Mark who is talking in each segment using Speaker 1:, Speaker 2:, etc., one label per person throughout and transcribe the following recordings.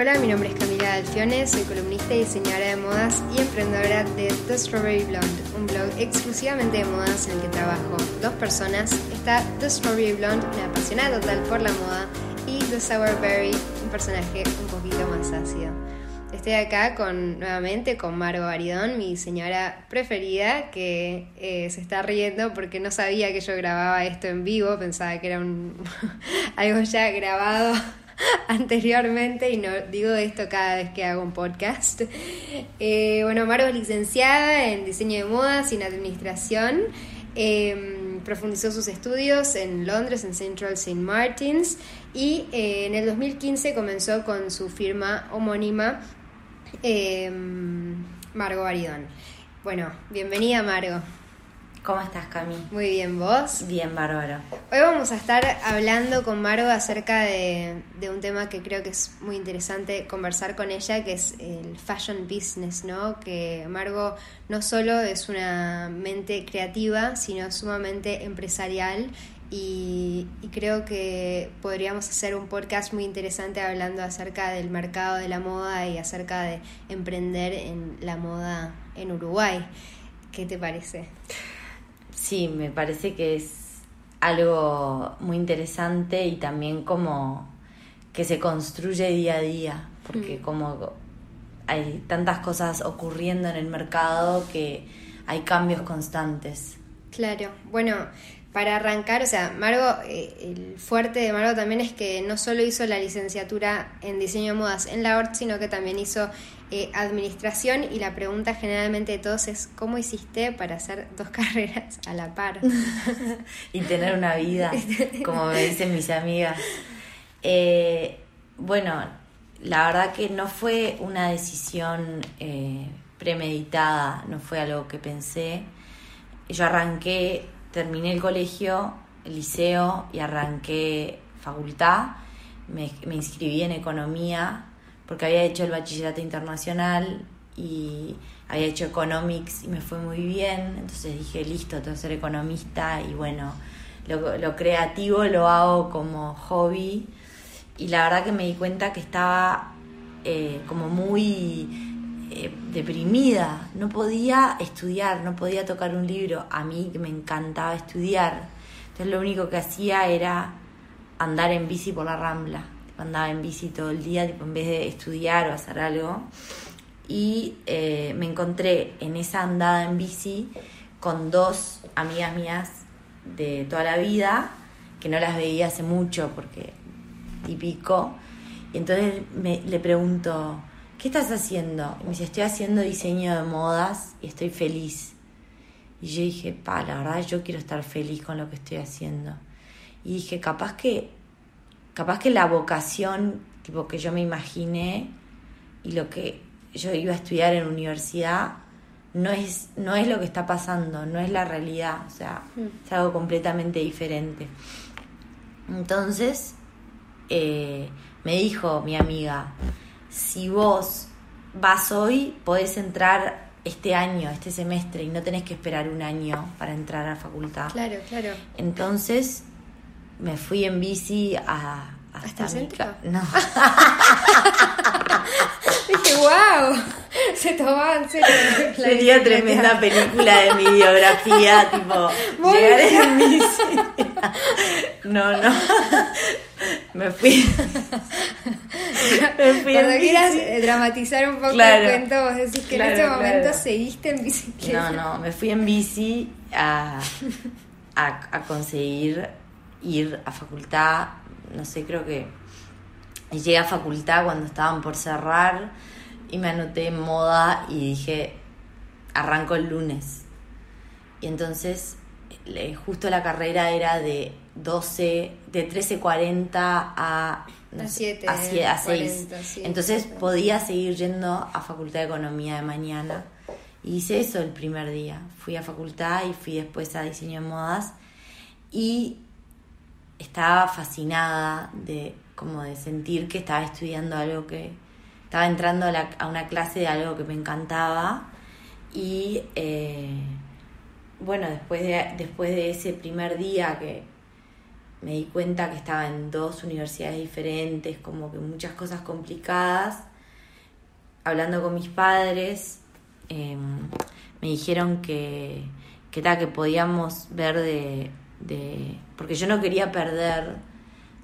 Speaker 1: Hola, mi nombre es Camila Alfione, soy columnista y diseñadora de modas y emprendedora de The Strawberry Blonde, un blog exclusivamente de modas en el que trabajo dos personas. Está The Strawberry Blonde, una apasionada total por la moda, y The Sour Berry, un personaje un poquito más ácido. Estoy acá con nuevamente con Margo Aridón, mi señora preferida, que eh, se está riendo porque no sabía que yo grababa esto en vivo, pensaba que era un algo ya grabado anteriormente y no digo esto cada vez que hago un podcast. Eh, bueno, Margo es licenciada en diseño de modas y administración. Em, profundizó sus estudios en Londres, en Central St. Martins, y eh, en el 2015 comenzó con su firma homónima em, Margo Aridón. Bueno, bienvenida Margo.
Speaker 2: ¿Cómo estás, Cami?
Speaker 1: Muy bien, ¿vos?
Speaker 2: Bien, bárbaro.
Speaker 1: Hoy vamos a estar hablando con Margo acerca de, un tema que creo que es muy interesante conversar con ella, que es el fashion business, ¿no? Que Margo no solo es una mente creativa, sino sumamente empresarial y, y, creo que podríamos hacer un podcast muy interesante hablando acerca del mercado de la moda y acerca de emprender en la moda en Uruguay. ¿Qué te parece?
Speaker 2: Sí, me parece que es algo muy interesante y también como que se construye día a día, porque mm. como hay tantas cosas ocurriendo en el mercado que hay cambios constantes.
Speaker 1: Claro, bueno, para arrancar, o sea, Margo, eh, el fuerte de Margo también es que no solo hizo la licenciatura en diseño de modas en la ORT, sino que también hizo eh, administración y la pregunta generalmente de todos es, ¿cómo hiciste para hacer dos carreras a la par?
Speaker 2: y tener una vida, como me dicen mis amigas. Eh, bueno, la verdad que no fue una decisión premeditada, no fue algo que pensé. Yo arranqué terminé el colegio, el liceo y arranqué facultad. Me, inscribí en economía porque había hecho el bachillerato internacional y había hecho economics y me fue muy bien. Entonces dije, listo, tengo que ser economista y bueno, lo, creativo lo hago como hobby. Y la verdad que me di cuenta que estaba eh, como muy eh, deprimida, no podía estudiar, no podía tocar un libro, a mí me encantaba estudiar. Entonces lo único que hacía era andar en bici por la rambla, andaba en bici todo el día, tipo, en vez de estudiar o hacer algo. Y eh, me encontré en esa andada en bici con dos amigas mías de toda la vida, que no las veía hace mucho porque típico. Y entonces me, le pregunto, ¿qué estás haciendo? Y me dice, estoy haciendo diseño de modas y estoy feliz. Y yo dije, pa, la verdad yo quiero estar feliz con lo que estoy haciendo. Y dije, capaz que, capaz que la vocación, tipo que yo me imaginé y lo que yo iba a estudiar en universidad, no es, no es lo que está pasando, no es la realidad, o sea, mm. es algo completamente diferente. Entonces, eh, me dijo mi amiga, si vos vas hoy, podés entrar este año, este semestre, y no tenés que esperar un año para entrar a la facultad.
Speaker 1: Claro, claro.
Speaker 2: Entonces me fui en bici a...
Speaker 1: ¿Hasta el centro?
Speaker 2: No.
Speaker 1: Dije, wow, se tomaba en serio.
Speaker 2: Sería tremenda película de mi biografía, tipo, llegar en bici. No, no.
Speaker 1: Me fui. Cuando quieras eh, dramatizar un poco el cuento, vos decís que en ese momento seguiste en bicicleta.
Speaker 2: No, no, me fui en bici a, a, a conseguir ir a facultad. No sé, creo que llegué a facultad cuando estaban por cerrar y me anoté en moda y dije, arranco el lunes. Y entonces justo la carrera era de 12, de 13.40 a,
Speaker 1: a 7,
Speaker 2: a, 6. Entonces podía seguir yendo a Facultad de Economía de mañana. Y hice eso el primer día. Fui a facultad y fui después a diseño de modas. Y estaba fascinada de como de sentir que estaba estudiando algo que estaba entrando a, una clase de algo que me encantaba y eh, bueno después de después de ese primer día que me di cuenta que estaba en dos universidades diferentes, como que muchas cosas complicadas. Hablando con mis padres, em, me dijeron que, que, que podíamos ver de, de... Porque yo no quería perder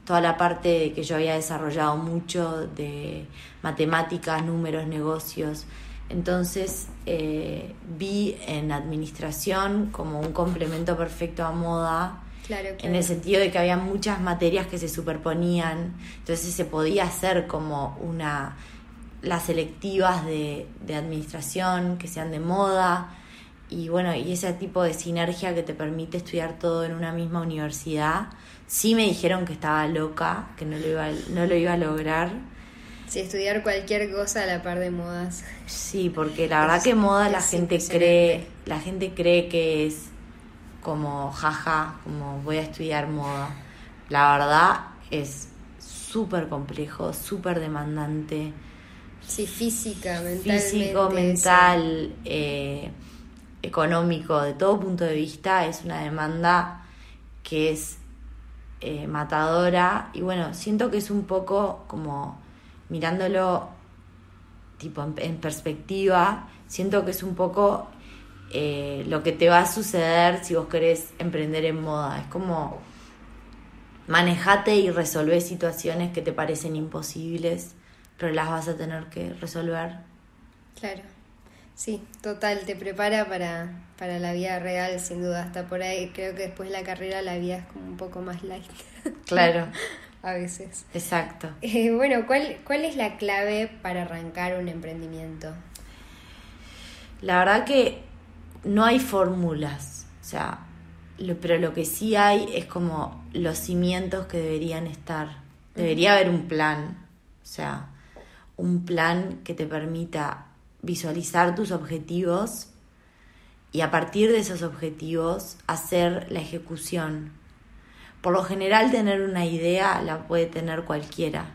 Speaker 2: toda la parte que yo había desarrollado mucho de matemáticas, números, negocios. Entonces eh, vi en administración como un complemento perfecto a moda, en el sentido de que había muchas materias que se superponían, entonces se podía hacer como una las selectivas de, de administración que sean de moda y bueno, y ese tipo de sinergia que te permite estudiar todo en una misma universidad. Sí me dijeron que estaba loca, que no lo iba, no lo iba a lograr.
Speaker 1: Sí, estudiar cualquier cosa a la par de modas.
Speaker 2: Sí, porque la verdad que moda la gente cree, la gente cree que es como jaja, como voy a estudiar moda. La verdad es súper complejo, súper demandante.
Speaker 1: Sí, física, mentalmente.
Speaker 2: Físico, mental, eh, económico, de todo punto de vista, es una demanda que es eh, matadora. Y bueno, siento que es un poco como mirándolo tipo en, perspectiva, siento que es un poco eh, lo que te va a suceder si vos querés emprender en moda. Es como manejate y resolver situaciones que te parecen imposibles, pero las vas a tener que resolver.
Speaker 1: Claro. Sí, total, te prepara para, para la vida real, sin duda. Hasta por ahí creo que después de la carrera la vida es como un poco más light.
Speaker 2: Claro.
Speaker 1: a veces.
Speaker 2: Exacto.
Speaker 1: Eh, bueno, ¿cuál, ¿cuál es la clave para arrancar un emprendimiento?
Speaker 2: La verdad que no hay fórmulas, o sea, pero lo que sí hay es como los cimientos que deberían estar. Debería haber un plan, o sea, un plan que te permita visualizar tus objetivos y a partir de esos objetivos hacer la ejecución. Por lo general tener una idea la puede tener cualquiera.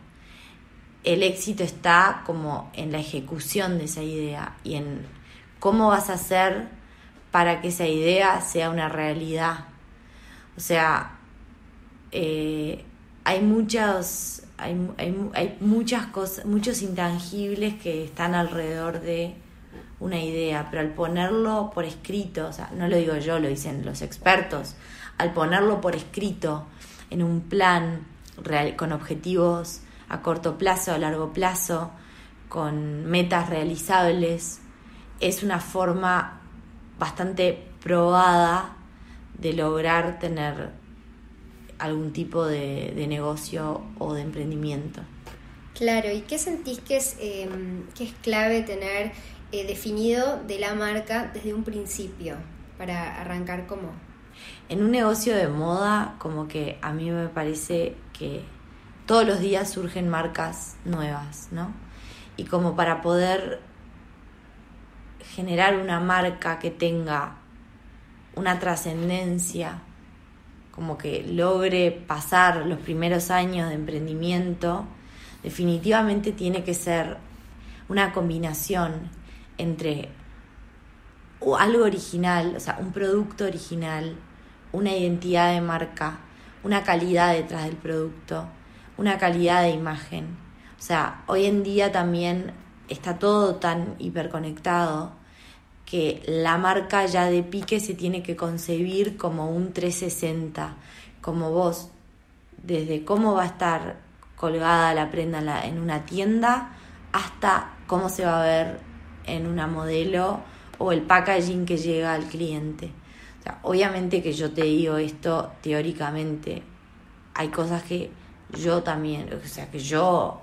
Speaker 2: El éxito está como en la ejecución de esa idea y en cómo vas a hacer para que esa idea sea una realidad. O sea, eh, hay muchas hay, hay, muchas cosas, muchos intangibles que están alrededor de una idea, pero al ponerlo por escrito, o sea, no lo digo yo, lo dicen los expertos, al ponerlo por escrito en un plan real, con objetivos a corto plazo, a largo plazo, con metas realizables, es una forma bastante probada de lograr tener algún tipo de, negocio o de emprendimiento.
Speaker 1: Claro, ¿y qué sentís que es, em, que es clave tener eh, definido de la marca desde un principio para arrancar como?
Speaker 2: En un negocio de moda, como que a mí me parece que todos los días surgen marcas nuevas, ¿no? Y como para poder generar una marca que tenga una trascendencia como que logre pasar los primeros años de emprendimiento, definitivamente tiene que ser una combinación entre algo original, o sea, un producto original, una identidad de marca, una calidad detrás del producto, una calidad de imagen. O sea, hoy en día también está todo tan hiperconectado que la marca ya de pique se tiene que concebir como un 360, como vos, desde cómo va a estar colgada la prenda en una tienda hasta cómo se va a ver en una modelo o el packaging que llega al cliente. obviamente que yo te digo esto teóricamente, hay cosas que yo también, o sea, que yo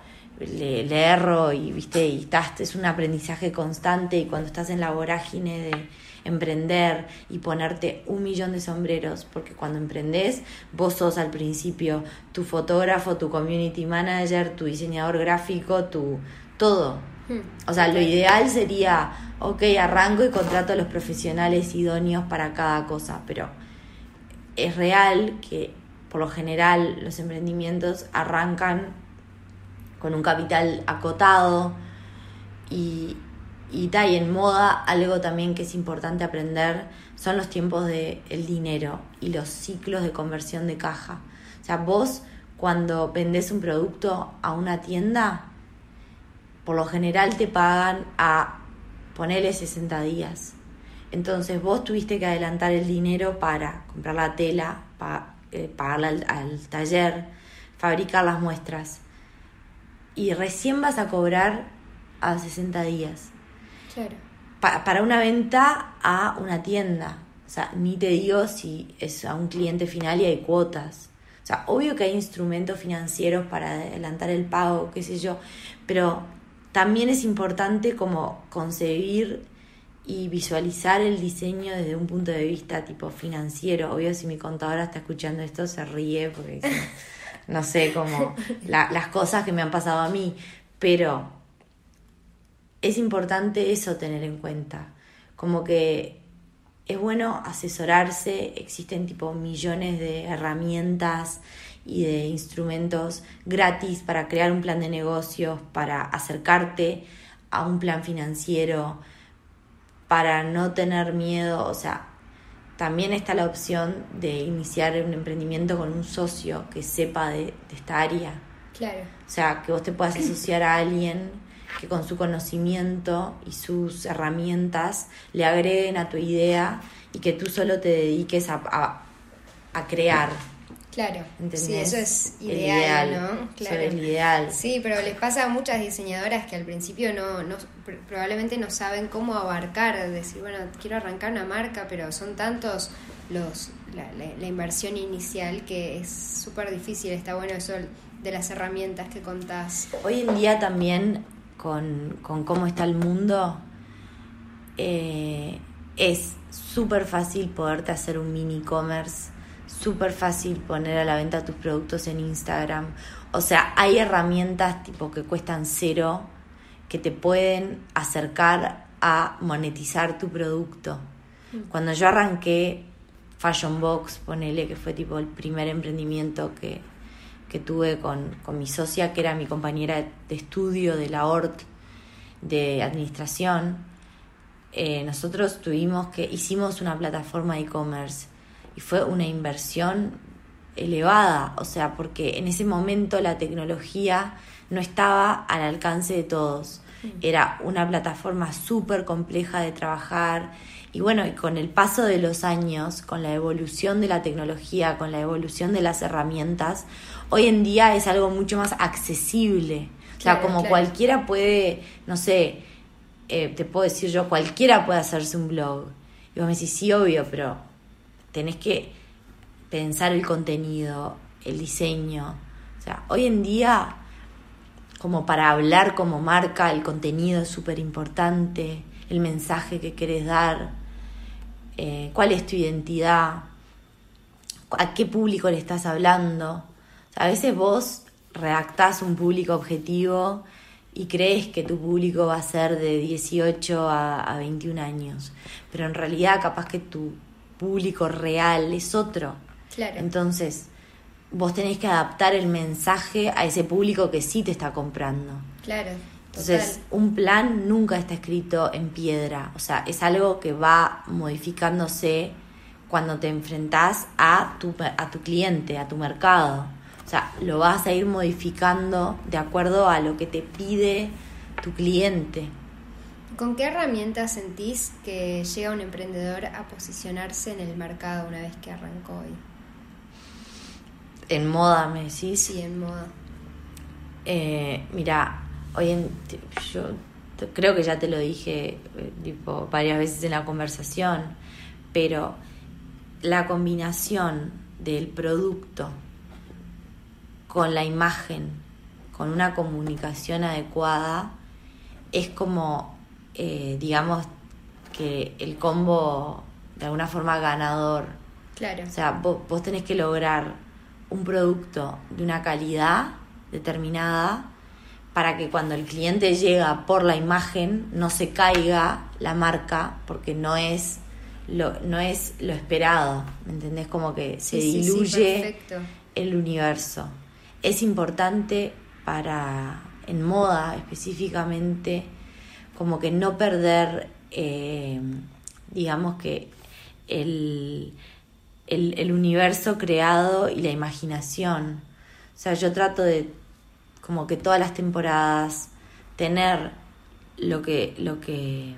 Speaker 2: le, erro y viste y estás, es un aprendizaje constante y cuando estás en la vorágine de emprender y ponerte un millón de sombreros porque cuando emprendes vos sos al principio tu fotógrafo tu community manager tu diseñador gráfico tu todo hmm. o sea lo ideal sería ok arranco y contrato a los profesionales idóneos para cada cosa pero es real que por lo general los emprendimientos arrancan con un capital acotado y, y, y en moda algo también que es importante aprender son los tiempos del el dinero y los ciclos de conversión de caja. O sea, vos cuando vendés un producto a una tienda, por lo general te pagan a ponerle 60 días. Entonces vos tuviste que adelantar el dinero para comprar la tela, para eh, pagarle al, al, taller, fabricar las muestras. Y recién vas a cobrar a 60 días.
Speaker 1: Claro.
Speaker 2: para una venta a una tienda. O sea, ni te digo si es a un cliente final y hay cuotas. O sea, obvio que hay instrumentos financieros para adelantar el pago, qué sé yo, pero también es importante como concebir y visualizar el diseño desde un punto de vista tipo financiero. Obvio, si mi contadora está escuchando esto, se ríe porque no sé, como las cosas que me han pasado a mí, pero es importante eso tener en cuenta. Como que es bueno asesorarse, existen tipo millones de herramientas y de instrumentos gratis para crear un plan de negocios, para acercarte a un plan financiero, para no tener miedo, o sea, también está la opción de iniciar un emprendimiento con un socio que sepa de, de esta área.
Speaker 1: Claro.
Speaker 2: O sea, que vos te puedas asociar a alguien que con su conocimiento y sus herramientas le agreguen a tu idea y que tú solo te dediques a, a, crear.
Speaker 1: Claro, sí, eso es ideal, ¿no?
Speaker 2: Claro. es ideal.
Speaker 1: Sí, pero les pasa a muchas diseñadoras que al principio no, no probablemente no saben cómo abarcar, decir, bueno, quiero arrancar una marca, pero son tantos los la, la inversión inicial que es súper difícil, está bueno eso de las herramientas que contás.
Speaker 2: Hoy en día también con, cómo está el mundo, eh, es súper fácil poderte hacer un mini commerce, súper fácil poner a la venta tus productos en Instagram. O sea, hay herramientas tipo que cuestan cero que te pueden acercar a monetizar tu producto. Mm. Cuando yo arranqué Fashion Box, ponele que fue tipo el primer emprendimiento que, que tuve con, mi socia, que era mi compañera de estudio de la ORT de administración, eh, nosotros tuvimos que, hicimos una plataforma de e-commerce y fue una inversión elevada, o sea, porque en ese momento la tecnología no estaba al alcance de todos. Mm. Era una plataforma súper compleja de trabajar y bueno, y con el paso de los años, con la evolución de la tecnología, con la evolución de las herramientas, hoy en día es algo mucho más accesible. o sea, como cualquiera puede, no sé, eh, te puedo decir yo, cualquiera puede hacerse un blog. Y vos me decís, sí, obvio, pero tenés que pensar el contenido, el diseño. O sea, hoy en día, como para hablar como marca, el contenido es súper importante, el mensaje que querés dar, eh, cuál es tu identidad, a qué público le estás hablando. a veces vos redactás un público objetivo y crees que tu público va a ser de 18 a, a 21 años, pero en realidad capaz que tu público real es otro.
Speaker 1: Claro.
Speaker 2: Entonces, vos tenés que adaptar el mensaje a ese público que sí te está comprando.
Speaker 1: Claro.
Speaker 2: Entonces, un plan nunca está escrito en piedra, o sea, es algo que va modificándose cuando te enfrentás a tu, a tu cliente, a tu mercado. O sea, lo vas a ir modificando de acuerdo a lo que te pide tu cliente.
Speaker 1: ¿Con qué herramientas sentís que llega un emprendedor a posicionarse en el mercado una vez que arrancó hoy?
Speaker 2: En moda, me decís.
Speaker 1: Sí, en moda.
Speaker 2: Eh, mira, hoy en yo creo que ya te lo dije eh, tipo, varias veces en la conversación, pero la combinación del producto con la imagen, con una comunicación adecuada, es como, eh, digamos, que el combo de alguna forma ganador.
Speaker 1: Claro.
Speaker 2: O sea, vos, vos tenés que lograr un producto de una calidad determinada para que cuando el cliente llega por la imagen no se caiga la marca porque no es lo, no es lo esperado, ¿me entendés? Como que se diluye el universo. Es importante para, en moda específicamente, como que no perder, eh, digamos que el, el, universo creado y la imaginación. O sea, yo trato de, como que todas las temporadas, tener lo que, lo que,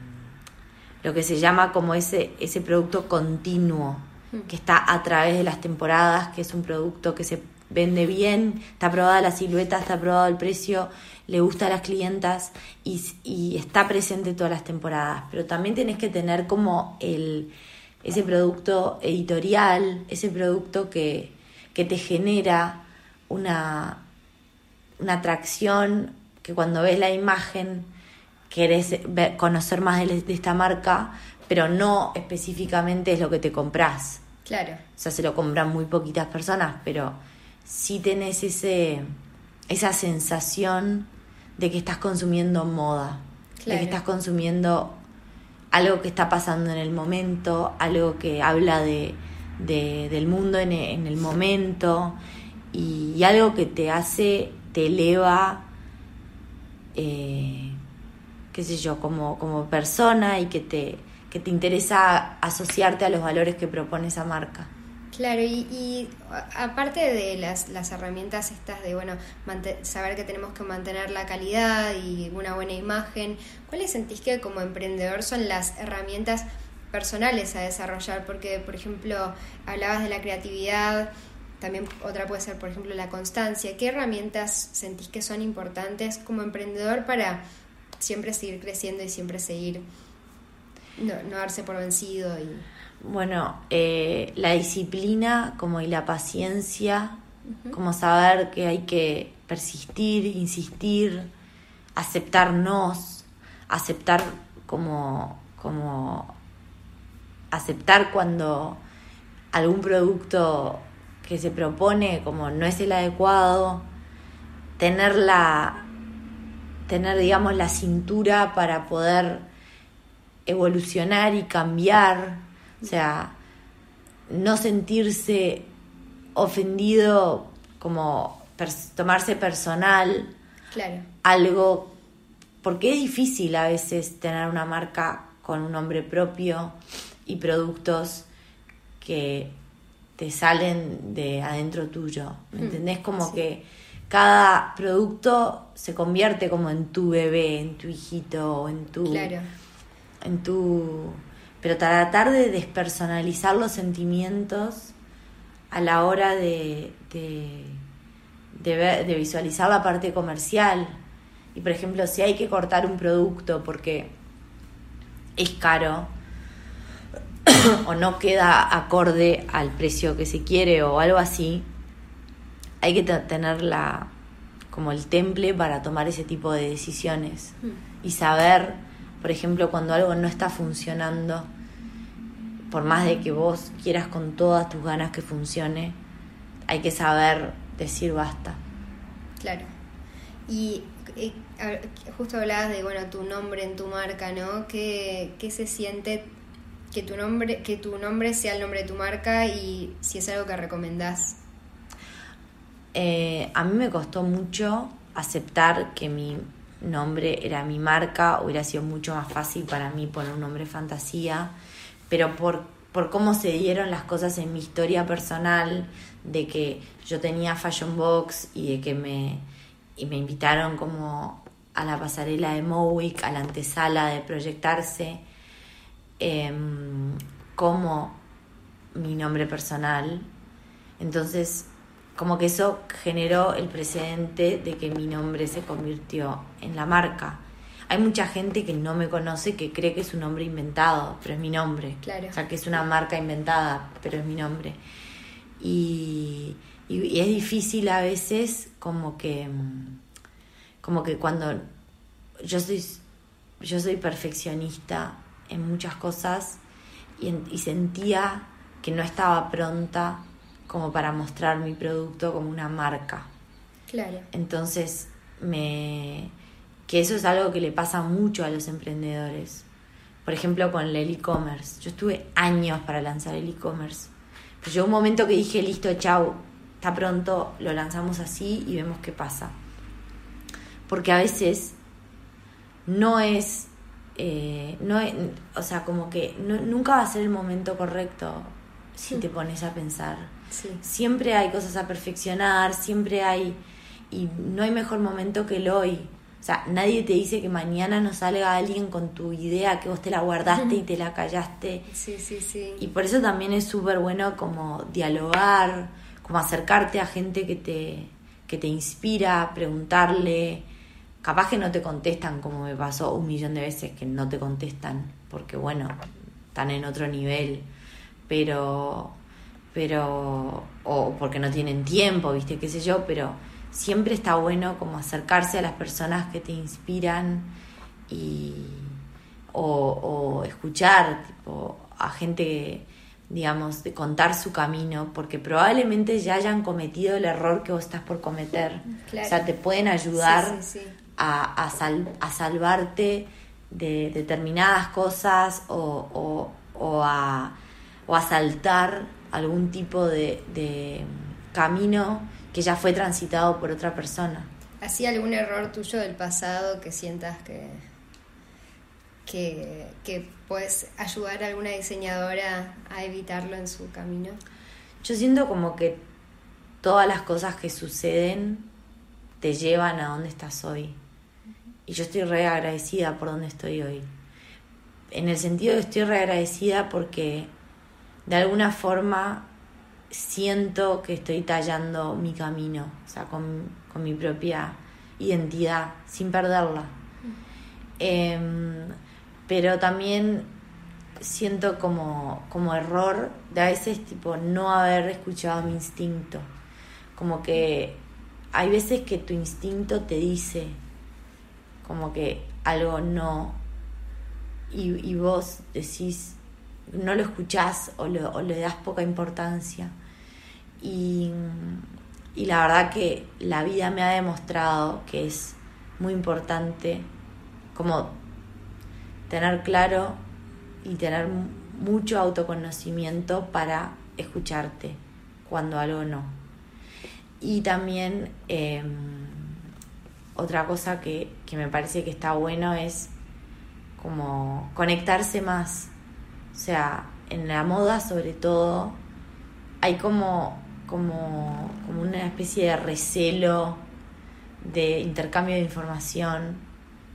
Speaker 2: lo que se llama como ese, ese producto continuo, mm. que está a través de las temporadas, que es un producto que se vende bien, está aprobada la silueta, está aprobado el precio, le gusta a las clientas y, y está presente todas las temporadas. Pero también tienes que tener como el, ese producto editorial, ese producto que, que te genera una, una atracción, que cuando ves la imagen querés conocer más de, de, esta marca, pero no específicamente es lo que te compras.
Speaker 1: Claro.
Speaker 2: O sea, se lo compran muy poquitas personas, pero si tenés ese, esa sensación de que estás consumiendo moda, de que estás consumiendo algo que está pasando en el momento, algo que habla de, del mundo en, el momento y, algo que te hace, te eleva, eh, qué sé yo, como, como persona y que te, que te interesa asociarte a los valores que propone esa marca.
Speaker 1: Claro, y, aparte de las, las, herramientas estas de, bueno, saber que tenemos que mantener la calidad y una buena imagen, ¿cuáles sentís que como emprendedor son las herramientas personales a desarrollar? Porque, por ejemplo, hablabas de la creatividad, también otra puede ser, por ejemplo, la constancia. ¿Qué herramientas sentís que son importantes como emprendedor para siempre seguir creciendo y siempre seguir, no, no darse por vencido y...
Speaker 2: Bueno, eh, la disciplina como y la paciencia, como saber que hay que persistir, insistir, aceptarnos, aceptar como, como aceptar cuando algún producto que se propone como no es el adecuado, tener la, tener digamos la cintura para poder evolucionar y cambiar o sea, no sentirse ofendido como tomarse personal
Speaker 1: claro.
Speaker 2: algo, porque es difícil a veces tener una marca con un nombre propio y productos que te salen de adentro tuyo, ¿me mm, entendés? Como que cada producto se convierte como en tu bebé, en tu hijito, en tu...
Speaker 1: Claro.
Speaker 2: En tu pero tratar de despersonalizar los sentimientos a la hora de, de, de, visualizar la parte comercial. Y por ejemplo, si hay que cortar un producto porque es caro o no queda acorde al precio que se quiere o algo así, hay que tener la, como el temple para tomar ese tipo de decisiones mm. y saber por ejemplo, cuando algo no está funcionando, por más de que vos quieras con todas tus ganas que funcione, hay que saber decir basta.
Speaker 1: Claro. Y justo hablabas de bueno tu nombre en tu marca, ¿no? ¿Qué, qué se siente que tu nombre que tu nombre sea el nombre de tu marca y si es algo que recomendás?
Speaker 2: Eh, a mí me costó mucho aceptar que mi nombre era mi marca, hubiera sido mucho más fácil para mí poner un nombre fantasía, pero por, por cómo se dieron las cosas en mi historia personal, de que yo tenía Fashion Box y de que me, y me invitaron como a la pasarela de Mowick, a la antesala de proyectarse, em, como mi nombre personal. Entonces como que eso generó el precedente de que mi nombre se convirtió en la marca. Hay mucha gente que no me conoce que cree que es un nombre inventado, pero es mi nombre.
Speaker 1: Claro.
Speaker 2: O sea, que es una marca inventada, pero es mi nombre. Y, y, es difícil a veces como que como que cuando yo soy yo soy perfeccionista en muchas cosas y, y sentía que no estaba pronta como para mostrar mi producto como una marca.
Speaker 1: Claro.
Speaker 2: Entonces, me que eso es algo que le pasa mucho a los emprendedores. Por ejemplo, con el e-commerce. Yo estuve años para lanzar el e-commerce. Pero llegó un momento que dije, listo, chau, está pronto, lo lanzamos así y vemos qué pasa. Porque a veces no es, eh, no o sea, como que nunca va a ser el momento correcto si te pones a pensar.
Speaker 1: Sí.
Speaker 2: Siempre hay cosas a perfeccionar, siempre hay... Y no hay mejor momento que el hoy. O sea, nadie te dice que mañana no salga alguien con tu idea que vos te la guardaste y te la callaste.
Speaker 1: Sí, sí, sí.
Speaker 2: Y por eso también es súper bueno como dialogar, como acercarte a gente que te, que te inspira, preguntarle. Capaz que no te contestan, como me pasó un millón de veces que no te contestan, porque bueno, están en otro nivel, pero, pero, o porque no tienen tiempo, viste, qué sé yo, pero siempre está bueno como acercarse a las personas que te inspiran y, o, escuchar tipo, a gente, digamos, de contar su camino, porque probablemente ya hayan cometido el error que vos estás por cometer. O sea, te pueden ayudar A, a, salvarte de determinadas cosas o, o, a, o a saltar algún tipo de, de camino que ya fue transitado por otra persona.
Speaker 1: ¿Así algún error tuyo del pasado que sientas que, que, que puedes ayudar a alguna diseñadora a evitarlo en su camino?
Speaker 2: Yo siento como que todas las cosas que suceden te llevan a donde estás hoy. Y yo estoy re agradecida por donde estoy hoy. En el sentido de estoy re agradecida porque de alguna forma siento que estoy tallando mi camino, o sea, con, mi propia identidad, sin perderla. Em, pero también siento como, como error de a veces tipo no haber escuchado mi instinto. Como que hay veces que tu instinto te dice como que algo no y, y vos decís no lo escuchás o, o le das poca importancia. Y, la verdad que la vida me ha demostrado que es muy importante como tener claro y tener mucho autoconocimiento para escucharte cuando algo no. Y también em, otra cosa que, que, me parece que está bueno es como conectarse más. O sea, en la moda sobre todo hay como como, como una especie de recelo, de intercambio de información,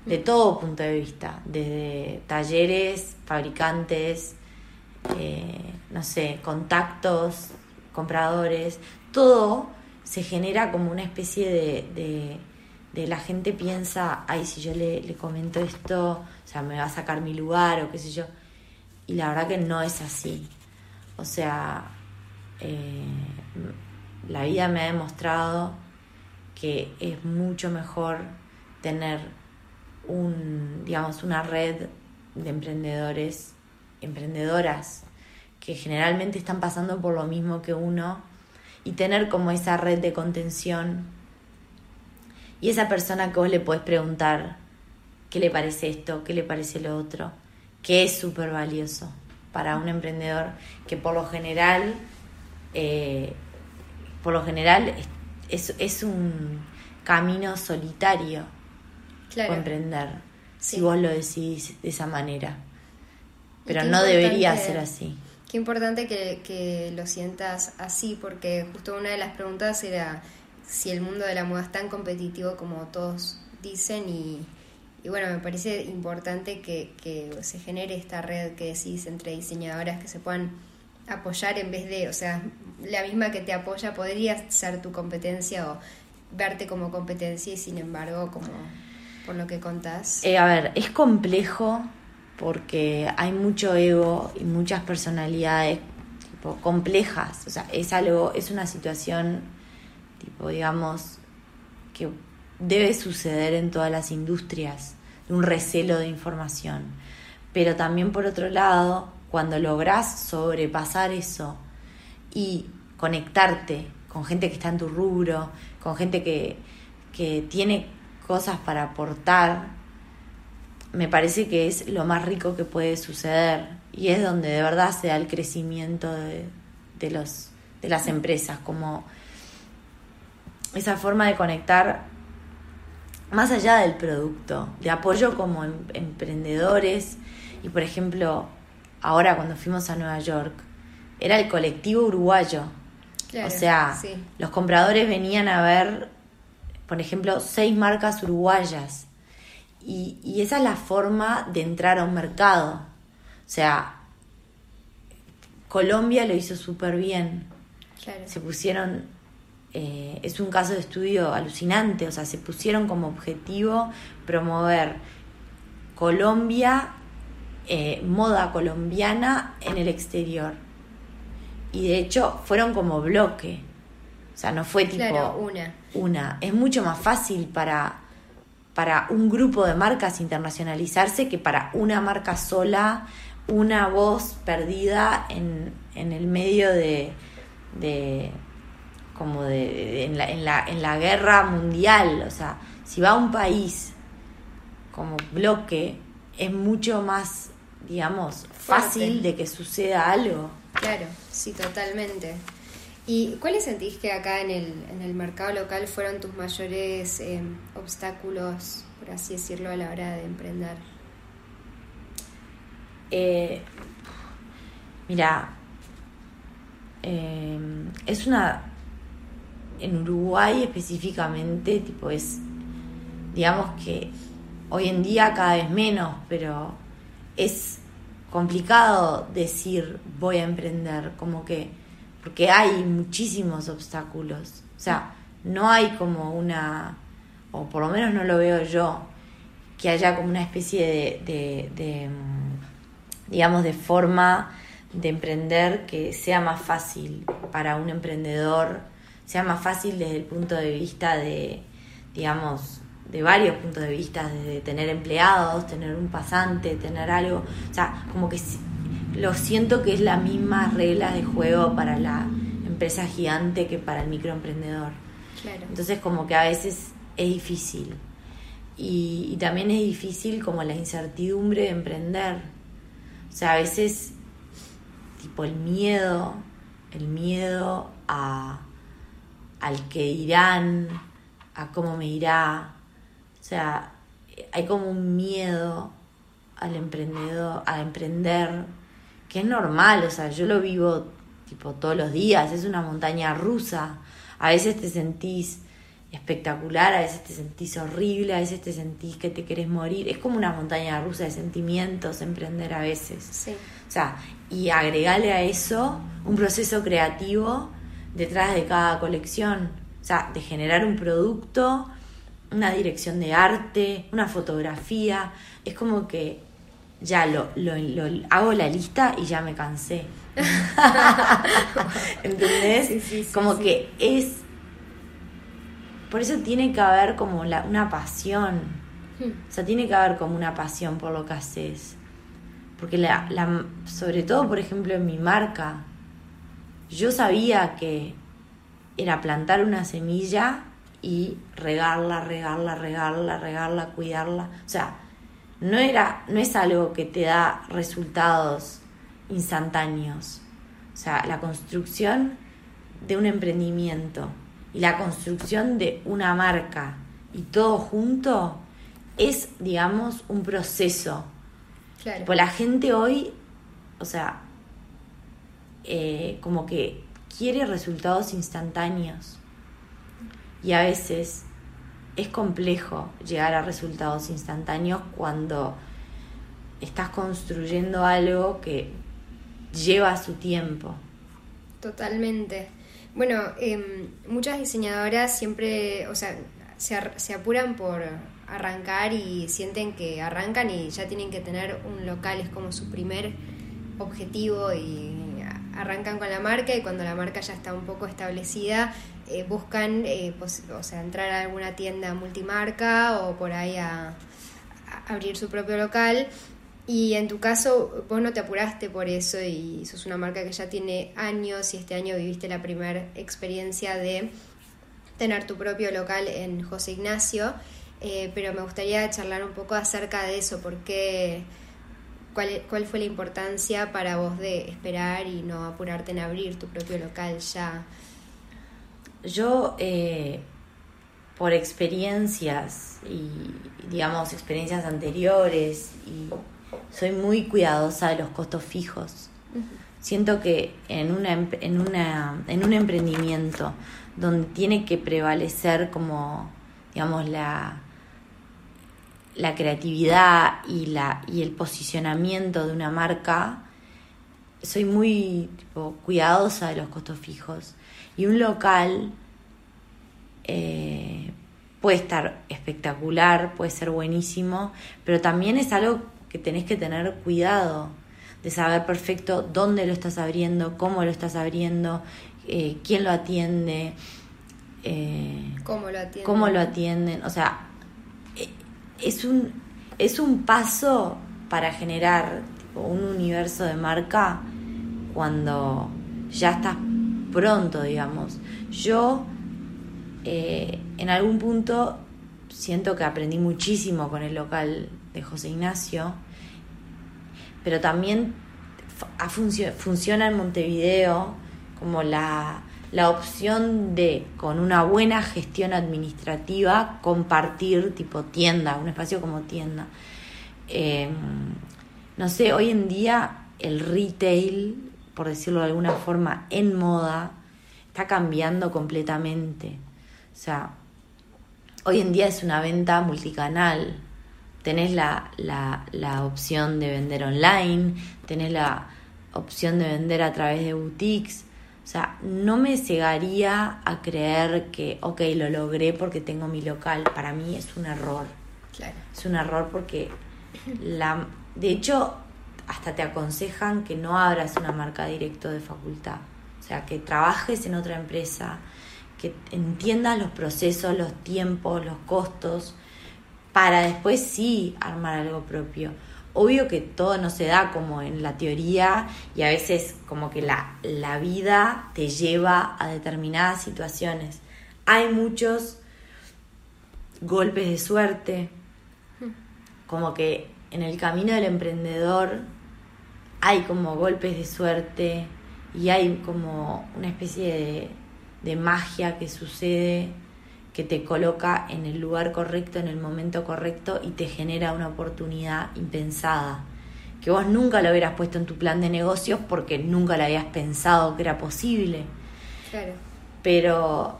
Speaker 2: de todo punto de vista, desde talleres, fabricantes, eh, no sé, contactos, compradores, todo se genera como una especie de, de, la gente piensa, ay, si yo le, le, comento esto, o sea, me va a sacar mi lugar o qué sé yo. Y la verdad que no es así. O sea, eh, la vida me ha demostrado que es mucho mejor tener un, digamos, una red de emprendedores, emprendedoras, que generalmente están pasando por lo mismo que uno, y tener como esa red de contención. Y esa persona que vos le podés preguntar qué le parece esto, qué le parece lo otro, que es súper valioso para un emprendedor que por lo general eh, por lo general es, es un camino solitario claro. emprender, si vos lo decís de esa manera. Pero no debería ser así.
Speaker 1: Qué importante que, que, lo sientas así, porque justo una de las preguntas era si el mundo de la moda es tan competitivo como todos dicen y, y bueno, me parece importante que, se genere esta red que decís entre diseñadoras que se puedan apoyar en vez de, o sea, la misma que te apoya podría ser tu competencia o verte como competencia y sin embargo, como por lo que contás.
Speaker 2: Eh, a ver, es complejo porque hay mucho ego y muchas personalidades tipo, complejas, o sea, es algo, es una situación tipo, digamos, que debe suceder en todas las industrias, de un recelo de información. Pero también por otro lado, cuando logras sobrepasar eso y conectarte con gente que está en tu rubro, con gente que, tiene cosas para aportar, me parece que es lo más rico que puede suceder y es donde de verdad se da el crecimiento de, los, de las empresas, como esa forma de conectar más allá del producto, de apoyo como em, emprendedores y por ejemplo ahora cuando fuimos a Nueva York, era el colectivo uruguayo. o sea, los compradores venían a ver, por ejemplo, seis marcas uruguayas. Y, y esa es la forma de entrar a un mercado. O sea, Colombia lo hizo súper bien. Se pusieron, eh, es un caso de estudio alucinante, o sea, se pusieron como objetivo promover Colombia, eh, moda colombiana en el exterior. Y de hecho fueron como bloque. O sea, no fue tipo
Speaker 1: una.
Speaker 2: una. Es mucho más fácil para, para un grupo de marcas internacionalizarse que para una marca sola una voz perdida en, en el medio de, de como de, en, la, en, la, en la guerra mundial. O sea, si va a un país como bloque, es mucho más, digamos, fácil de que suceda algo.
Speaker 1: Claro, sí, totalmente. ¿Y cuáles sentís que acá en el, en el mercado local fueron tus mayores eh, obstáculos, por así decirlo, a la hora de emprender?
Speaker 2: Eh, mira, eh, es una. En Uruguay específicamente, tipo, es. Digamos que hoy en día cada vez menos, pero es complicado decir voy a emprender, como que. Porque hay muchísimos obstáculos. O sea, no hay como una. O por lo menos no lo veo yo, que haya como una especie de digamos, de forma de emprender que sea más fácil para un emprendedor, sea más fácil desde el punto de vista de, digamos, de varios puntos de vista, desde tener empleados, tener un pasante, tener algo, o sea, como que lo siento que es la misma regla de juego para la empresa gigante que para el microemprendedor. Entonces como que a veces es difícil. Y, y también es difícil como la incertidumbre de emprender o sea, a veces, tipo el miedo, el miedo a, al que dirán, a cómo me irá. O sea, hay como un miedo al emprendedor, a emprender, que es normal, o sea, yo lo vivo tipo todos los días, es una montaña rusa. A veces te sentís espectacular, a veces te sentís horrible, a veces te sentís que te querés morir. Es como una montaña rusa de sentimientos emprender a veces.
Speaker 1: Sí.
Speaker 2: O sea, y agregarle a eso un proceso creativo detrás de cada colección. O sea, de generar un producto, una dirección de arte, una fotografía. Es como que ya lo, lo, hago la lista y ya me cansé. ¿Entendés?
Speaker 1: Sí, sí,
Speaker 2: como que es por eso tiene que haber como una pasión. Hmm. O sea, tiene que haber como una pasión por lo que haces. Porque la, la, sobre todo, por ejemplo, en mi marca, yo sabía que era plantar una semilla y regarla, regarla, regarla, regarla, cuidarla. O sea, no era, no es algo que te da resultados instantáneos. O sea, la construcción de un emprendimiento y la construcción de una marca y todo junto es, digamos, un proceso.
Speaker 1: Claro.
Speaker 2: Pues la gente hoy, o sea, eh, como que quiere resultados instantáneos. Y a veces es complejo llegar a resultados instantáneos cuando estás construyendo algo que lleva su tiempo.
Speaker 1: Totalmente. Bueno, eh, muchas diseñadoras siempre, o sea, se, se apuran por arrancar y sienten que arrancan y ya tienen que tener un local, es como su primer objetivo y arrancan con la marca y cuando la marca ya está un poco establecida eh, buscan eh, o sea, entrar a alguna tienda multimarca o por ahí a, abrir su propio local. Y en tu caso, vos no te apuraste por eso y sos una marca que ya tiene años y este año viviste la primera experiencia de tener tu propio local en José Ignacio, eh, pero me gustaría charlar un poco acerca de eso, porque cuál, cuál fue la importancia para vos de esperar y no apurarte en abrir tu propio local ya.
Speaker 2: Yo, eh, por experiencias y, digamos, experiencias anteriores y soy muy cuidadosa de los costos fijos. Siento que en, una, en, una, en un emprendimiento donde tiene que prevalecer como, digamos, la, la creatividad y, la, y el posicionamiento de una marca, soy muy cuidadosa de los costos fijos. Y un local eh, puede estar espectacular, puede ser buenísimo, pero también es algo que tenés que tener cuidado de saber perfecto dónde lo estás abriendo, cómo lo estás abriendo, eh, quién lo atiende,
Speaker 1: eh, ¿Cómo, lo atienden?
Speaker 2: cómo lo atienden. O sea, es un, es un paso para generar un universo de marca cuando ya estás pronto, digamos. Yo eh, en algún punto siento que aprendí muchísimo con el local de José Ignacio, pero también funciona en Montevideo como la, opción de, con una buena gestión administrativa, compartir tipo tienda, un espacio como tienda. Em, no sé, hoy en día el retail, por decirlo de alguna forma, en moda, está cambiando completamente. O sea, hoy en día es una venta multicanal. Tenés la, la, opción de vender online, tenés la opción de vender a través de boutiques. O sea, no me cegaría a creer que, ok, lo logré porque tengo mi local. Para mí es un error.
Speaker 1: Claro.
Speaker 2: Es un error porque, la, de hecho, hasta te aconsejan que no abras una marca directo de facultad. O sea, que trabajes en otra empresa, que entiendas los procesos, los tiempos, los costos, para después sí armar algo propio. Obvio que todo no se da como en la teoría y a veces como que la, la vida te lleva a determinadas situaciones. Hay muchos golpes de suerte, como que en el camino del emprendedor hay como golpes de suerte y hay como una especie de de magia que sucede, que te coloca en el lugar correcto, en el momento correcto y te genera una oportunidad impensada, que vos nunca lo hubieras puesto en tu plan de negocios porque nunca lo habías pensado que era posible.
Speaker 1: Claro.
Speaker 2: Pero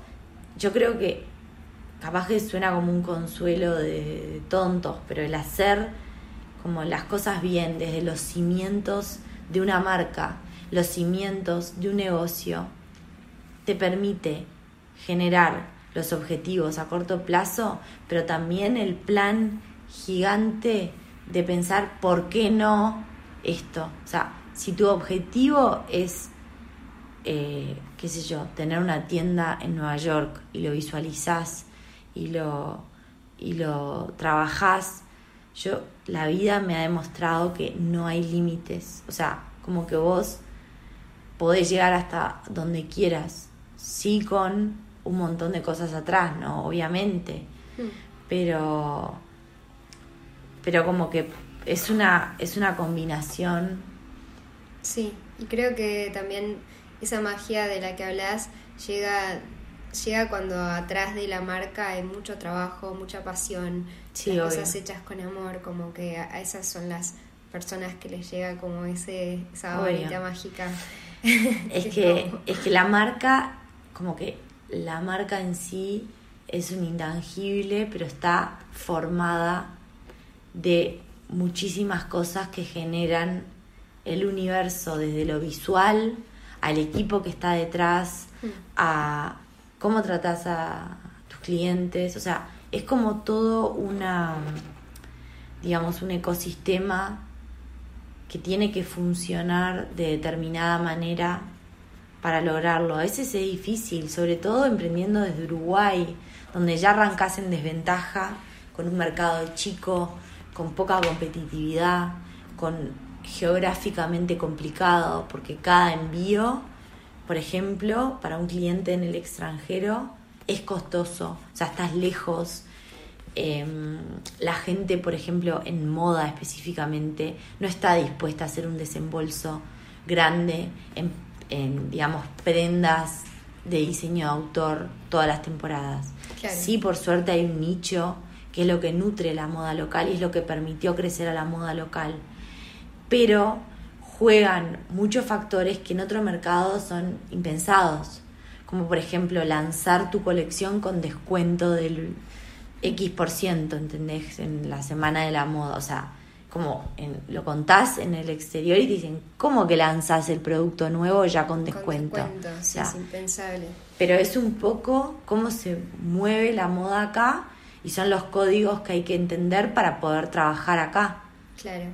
Speaker 2: yo creo que capaz que suena como un consuelo de, tontos, pero el hacer como las cosas bien desde los cimientos de una marca, los cimientos de un negocio, te permite generar los objetivos a corto plazo, pero también el plan gigante de pensar por qué no esto. O sea, si tu objetivo es, eh, qué sé yo, tener una tienda en Nueva York y lo visualizás y lo, y lo trabajás, yo, la vida me ha demostrado que no hay límites. O sea, como que vos podés llegar hasta donde quieras sí con un montón de cosas atrás, ¿no? Obviamente. Hmm. Pero. Pero como que es una, es una combinación.
Speaker 1: Sí, y creo que también esa magia de la que hablas llega, llega cuando atrás de la marca hay mucho trabajo, mucha pasión, las cosas hechas con amor, como que a, esas son las personas que les llega como ese, esa varita mágica.
Speaker 2: Es que, es que la marca como que la marca en sí es un intangible, pero está formada de muchísimas cosas que generan el universo, desde lo visual, al equipo que está detrás, mm. a cómo tratas a tus clientes, o sea, es como todo una, digamos, un ecosistema que tiene que funcionar de determinada manera para lograrlo. A veces es difícil, sobre todo emprendiendo desde Uruguay, donde ya arrancas en desventaja, con un mercado chico, con poca competitividad, con geográficamente complicado, porque cada envío, por ejemplo, para un cliente en el extranjero, es costoso, o sea, estás lejos. Em, la gente, por ejemplo, en moda específicamente, no está dispuesta a hacer un desembolso grande en en, digamos, prendas de diseño de autor todas las temporadas. Sí, por suerte hay un nicho que es lo que nutre la moda local y es lo que permitió crecer a la moda local. Pero juegan muchos factores que en otro mercado son impensados, como por ejemplo lanzar tu colección con descuento del X por ciento, ¿entendés? En la semana de la moda, o sea, como en, lo contás en el exterior y te dicen, ¿cómo que lanzas el producto nuevo ya con descuento?
Speaker 1: Con descuento, sí, es impensable.
Speaker 2: Pero es un poco cómo se mueve la moda acá y son los códigos que hay que entender para poder trabajar acá.
Speaker 1: Claro.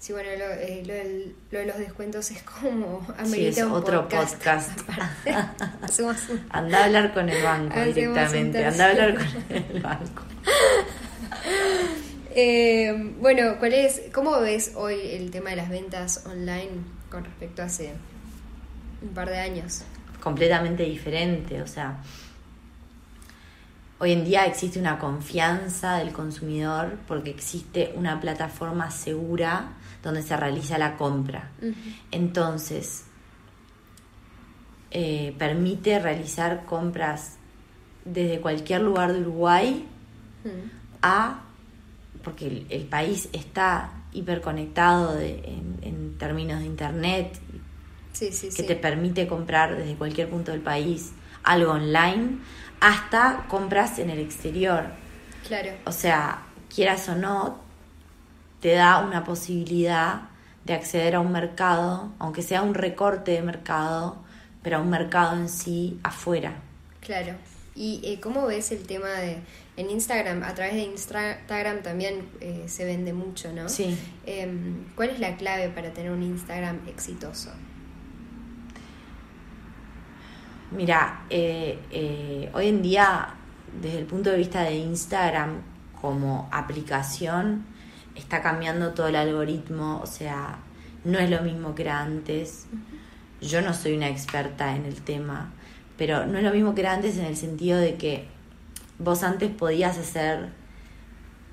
Speaker 1: Sí, bueno, lo, eh, lo, de los descuentos es como
Speaker 2: sí, es otro podcast. Anda a hablar con el banco directamente. Anda a hablar con el banco.
Speaker 1: Eh, bueno, ¿cuál es, ¿cómo ves hoy el tema de las ventas online con respecto a hace un par de años?
Speaker 2: Completamente diferente, o sea, hoy en día existe una confianza del consumidor porque existe una plataforma segura donde se realiza la compra. Entonces, eh, permite realizar compras desde cualquier lugar de Uruguay a porque el, país está hiperconectado en, términos de internet, que te permite comprar desde cualquier punto del país algo online, hasta compras en el exterior.
Speaker 1: Claro.
Speaker 2: O sea, quieras o no, te da una posibilidad de acceder a un mercado, aunque sea un recorte de mercado, pero a un mercado en sí afuera.
Speaker 1: Claro. ¿Y eh, cómo ves el tema de en Instagram? A través de Instagram también eh, se vende mucho, ¿no?
Speaker 2: Sí.
Speaker 1: Em, ¿Cuál es la clave para tener un Instagram exitoso?
Speaker 2: Mira, eh, hoy en día, desde el punto de vista de Instagram como aplicación, está cambiando todo el algoritmo, o sea, no es lo mismo que era antes. Yo no soy una experta en el tema pero no es lo mismo que era antes en el sentido de que vos antes podías hacer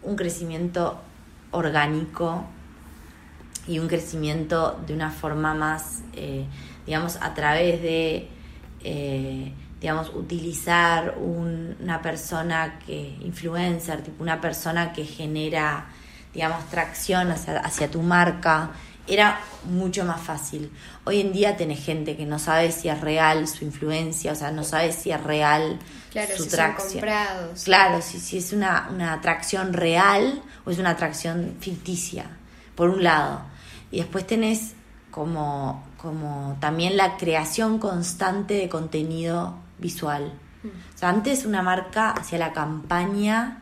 Speaker 2: un crecimiento orgánico y un crecimiento de una forma más, eh, digamos, a través de, eh, digamos, utilizar una persona que, influencer, tipo una persona que genera, digamos, tracción hacia, hacia tu marca era mucho más fácil. Hoy en día tenés gente que no sabe si es real su influencia, o sea, no sabe si es real su tracción. Claro, si, si es una, una atracción real o es una atracción ficticia, por un lado. Y después tenés como, como también la creación constante de contenido visual. Mm. O sea, antes una marca hacía la campaña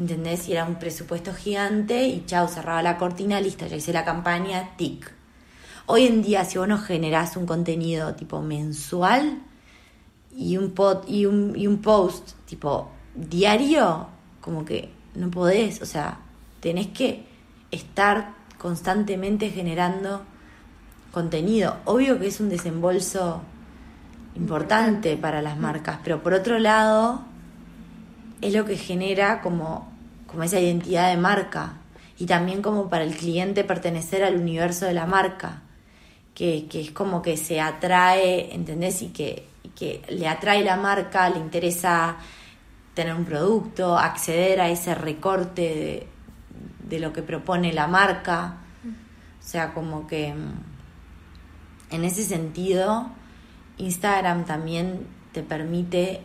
Speaker 2: ¿entendés? Y era un presupuesto gigante y chao, cerraba la cortina, listo, ya hice la campaña, tic. Hoy en día, si vos no generás un contenido tipo mensual y un, pod, y un, y un post tipo diario, como que no podés, o sea, tenés que estar constantemente generando contenido. Obvio que es un desembolso importante para las marcas, pero por otro lado, es lo que genera como como esa identidad de marca y también como para el cliente pertenecer al universo de la marca, que, es como que se atrae, ¿entendés? Y que, que le atrae la marca, le interesa tener un producto, acceder a ese recorte de, de lo que propone la marca. O sea, como que mm, en ese sentido, Instagram también te permite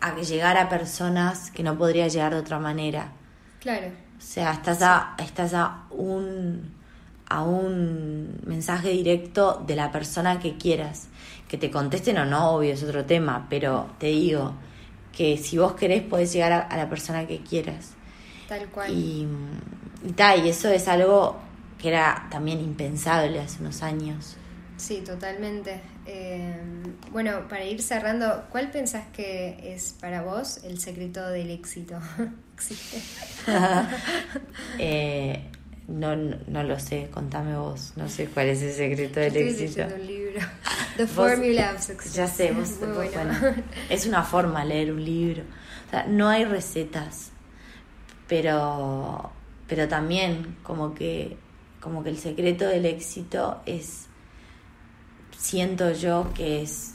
Speaker 2: a llegar a personas que no podría llegar de otra manera.
Speaker 1: Claro.
Speaker 2: O sea, estás a, estás a un a un mensaje directo de la persona que quieras. Que te contesten o no, obvio, es otro tema, pero te digo que si vos querés podés llegar a, la persona que quieras.
Speaker 1: Tal cual.
Speaker 2: Y, y, tal, y eso es algo que era también impensable hace unos años.
Speaker 1: Sí, totalmente. Eh, bueno, para ir cerrando, ¿cuál pensás que es para vos el secreto del éxito?
Speaker 2: eh, no, no, lo sé, contame vos. No sé cuál es el secreto del éxito.
Speaker 1: Estoy un libro. The Formula of Success.
Speaker 2: Ya sé, vos, es una forma leer un libro. O sea, no hay recetas, pero, pero también como que, como que el secreto del éxito es siento yo que es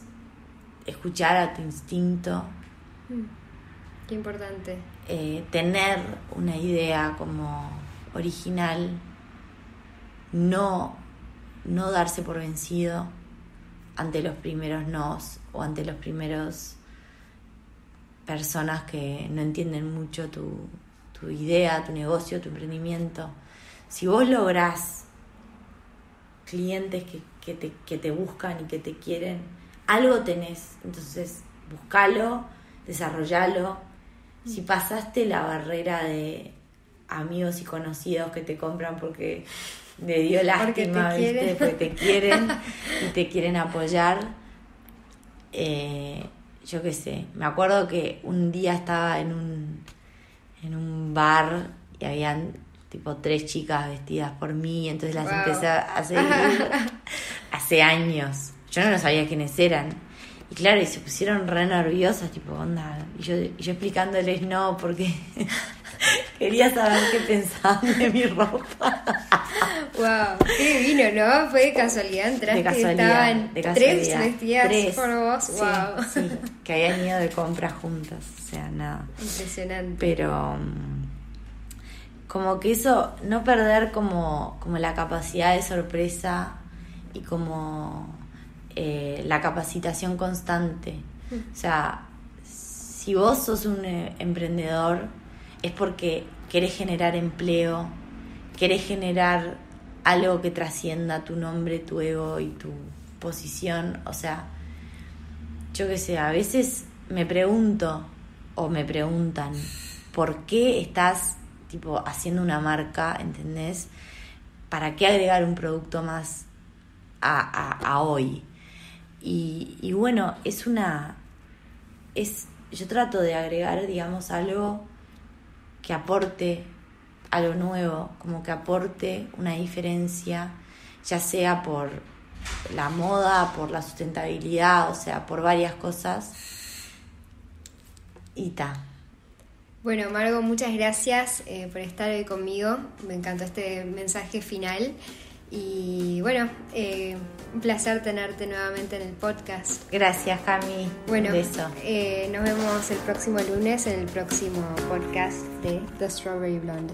Speaker 2: escuchar a tu instinto.
Speaker 1: Mm, qué importante.
Speaker 2: Eh, tener una idea como original, no no darse por vencido ante los primeros nos o ante los primeros personas que no entienden mucho tu, tu idea, tu negocio, tu emprendimiento. Si vos lográs clientes que, que, te, que te buscan y que te quieren, algo tenés. Entonces, buscalo, desarrollalo. Si pasaste la barrera de amigos y conocidos que te compran porque le dio lástima, porque te ¿viste? Porque te quieren y te quieren apoyar. Eh, yo qué sé, me acuerdo que un día estaba en un, en un bar y habían tipo tres chicas vestidas por mí, entonces las empecé a seguir hace años. Yo no sabía quiénes eran. Y claro, y se pusieron re nerviosas, tipo, onda. Y yo, y yo explicándoles no, porque quería saber qué pensaban de mi ropa.
Speaker 1: wow, qué divino, ¿no? Fue de casualidad, entraste
Speaker 2: de casualidad, estaban
Speaker 1: de tres vestidas tres. por vos, wow.
Speaker 2: Sí, que habían ido de compra juntas, o sea, nada.
Speaker 1: Impresionante.
Speaker 2: Pero como que eso, no perder como, como la capacidad de sorpresa y como eh, la capacitación constante. O sea, si vos sos un eh, emprendedor es porque querés generar empleo, querés generar algo que trascienda tu nombre, tu ego y tu posición. O sea, yo qué sé, a veces me pregunto o me preguntan, ¿por qué estás tipo haciendo una marca, ¿entendés? ¿Para qué agregar un producto más a, a hoy? Y, bueno, es una. Es, yo trato de agregar, digamos, algo que aporte algo nuevo, como que aporte una diferencia, ya sea por la moda, por la sustentabilidad, o sea, por varias cosas. Y ta.
Speaker 1: Bueno, Margo, muchas gracias eh, por estar hoy conmigo. Me encantó este mensaje final. Y bueno, eh, un placer tenerte nuevamente en el podcast.
Speaker 2: Gracias, Cami.
Speaker 1: Bueno, eh, nos vemos el próximo lunes en el próximo podcast de The Strawberry Blonde.